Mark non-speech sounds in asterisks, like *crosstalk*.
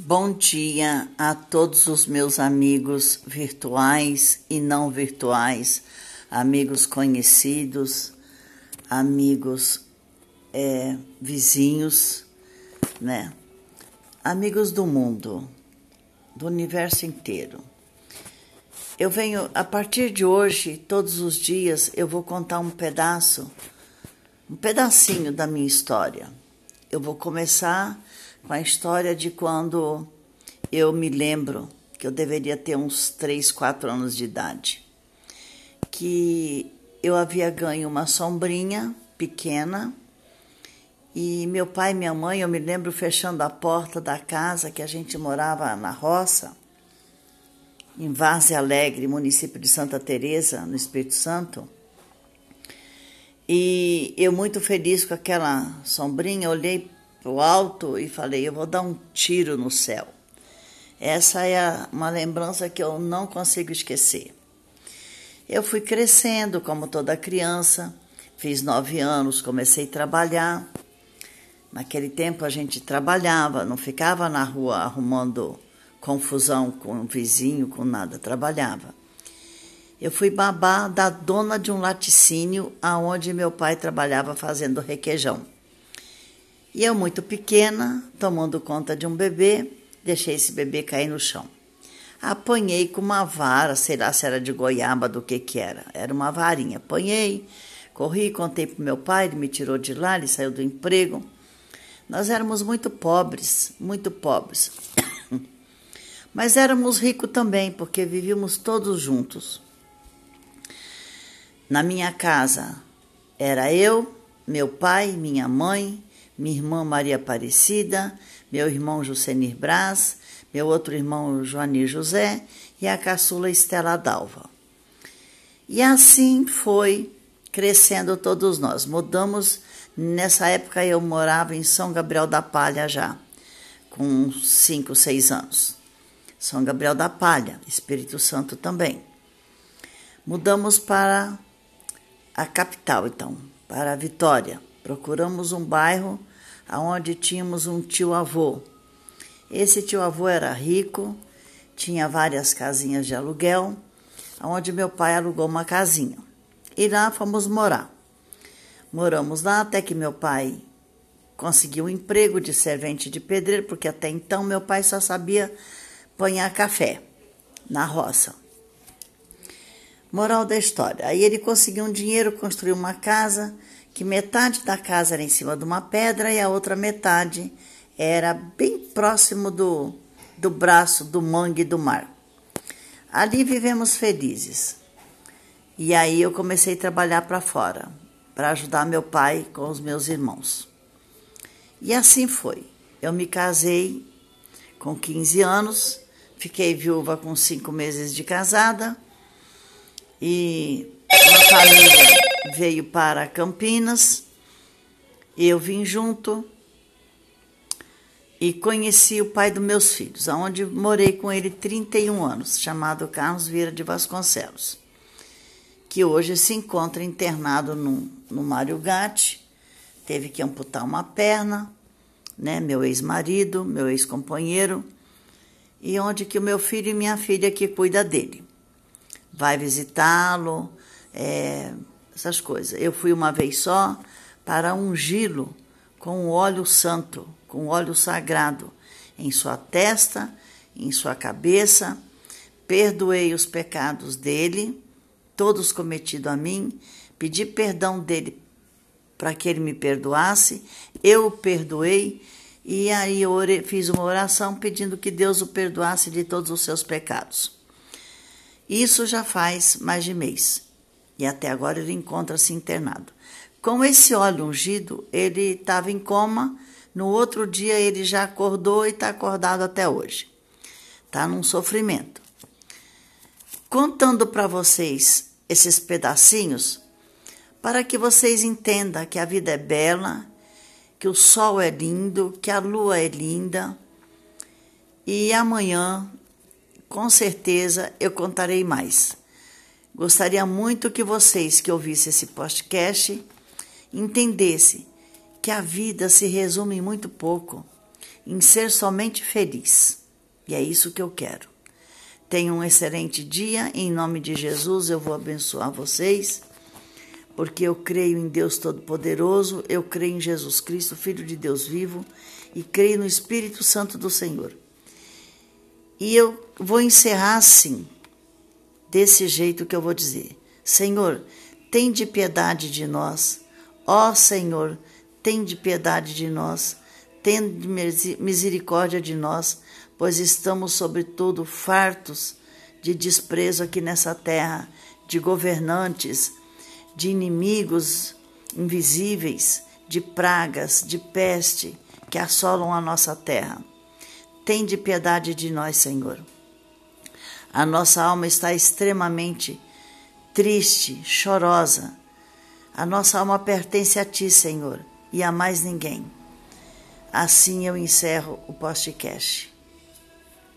Bom dia a todos os meus amigos virtuais e não virtuais, amigos conhecidos, amigos é, vizinhos, né? Amigos do mundo, do universo inteiro. Eu venho, a partir de hoje, todos os dias, eu vou contar um pedaço, um pedacinho da minha história. Eu vou começar com a história de quando eu me lembro que eu deveria ter uns 3, 4 anos de idade. Que eu havia ganho uma sombrinha pequena e meu pai e minha mãe, eu me lembro fechando a porta da casa que a gente morava na roça, em Várzea Alegre, município de Santa Teresa, no Espírito Santo. E eu muito feliz com aquela sombrinha, olhei para o alto e falei: eu vou dar um tiro no céu. Essa é uma lembrança que eu não consigo esquecer. Eu fui crescendo como toda criança, fiz nove anos, comecei a trabalhar. Naquele tempo a gente trabalhava, não ficava na rua arrumando confusão com o vizinho, com nada, trabalhava. Eu fui babá da dona de um laticínio aonde meu pai trabalhava fazendo requeijão. E eu, muito pequena, tomando conta de um bebê, deixei esse bebê cair no chão. Apanhei com uma vara, sei lá se era de goiaba, do que que era. Era uma varinha. Apanhei, corri, contei para meu pai, ele me tirou de lá, ele saiu do emprego. Nós éramos muito pobres, muito pobres. *coughs* Mas éramos ricos também, porque vivíamos todos juntos. Na minha casa era eu, meu pai, minha mãe, minha irmã Maria Aparecida, meu irmão Jusenir Braz, meu outro irmão Joanir José e a caçula Estela Dalva. E assim foi crescendo todos nós. Mudamos, nessa época eu morava em São Gabriel da Palha já, com 5, 6 anos. São Gabriel da Palha, Espírito Santo também. Mudamos para a capital, então, para Vitória. Procuramos um bairro onde tínhamos um tio-avô. Esse tio-avô era rico, tinha várias casinhas de aluguel, onde meu pai alugou uma casinha. E lá fomos morar. Moramos lá até que meu pai conseguiu um emprego de servente de pedreiro, porque até então meu pai só sabia apanhar café na roça. Moral da história. Aí ele conseguiu um dinheiro, construiu uma casa que metade da casa era em cima de uma pedra e a outra metade era bem próximo do, do braço do mangue do mar. Ali vivemos felizes. E aí eu comecei a trabalhar para fora, para ajudar meu pai com os meus irmãos. E assim foi. Eu me casei com 15 anos, fiquei viúva com cinco meses de casada e uma família veio para Campinas, eu vim junto e conheci o pai dos meus filhos, aonde morei com ele 31 anos, chamado Carlos Vieira de Vasconcelos, que hoje se encontra internado no, no Mário Gatti, teve que amputar uma perna, né, meu ex-marido, meu ex-companheiro, e onde que o meu filho e minha filha que cuida dele. Vai visitá-lo, é, essas coisas. Eu fui uma vez só para ungí-lo com óleo santo, com óleo sagrado, em sua testa, em sua cabeça. Perdoei os pecados dele, todos cometidos a mim, pedi perdão dele para que ele me perdoasse, eu o perdoei e aí fiz uma oração pedindo que Deus o perdoasse de todos os seus pecados. Isso já faz mais de mês e até agora ele encontra-se internado. Com esse óleo ungido, ele estava em coma, no outro dia ele já acordou e está acordado até hoje. Está num sofrimento. Contando para vocês esses pedacinhos, para que vocês entendam que a vida é bela, que o sol é lindo, que a lua é linda. E amanhã, com certeza, eu contarei mais. Gostaria muito que vocês que ouvissem esse podcast entendessem que a vida se resume muito pouco. em ser somente feliz. E é isso que eu quero. Tenham um excelente dia. Em nome de Jesus, eu vou abençoar vocês, porque eu creio em Deus Todo-Poderoso, eu creio em Jesus Cristo, Filho de Deus vivo, e creio no Espírito Santo do Senhor. E eu vou encerrar assim, desse jeito que eu vou dizer: Senhor, tem de piedade de nós. Ó Senhor, tem de piedade de nós. Tem misericórdia de nós, pois estamos, sobretudo, fartos de desprezo aqui nessa terra, de governantes, de inimigos invisíveis, de pragas, de peste que assolam a nossa terra. Tem de piedade de nós, Senhor. A nossa alma está extremamente triste, chorosa. A nossa alma pertence a Ti, Senhor, e a mais ninguém. Assim eu encerro o podcast.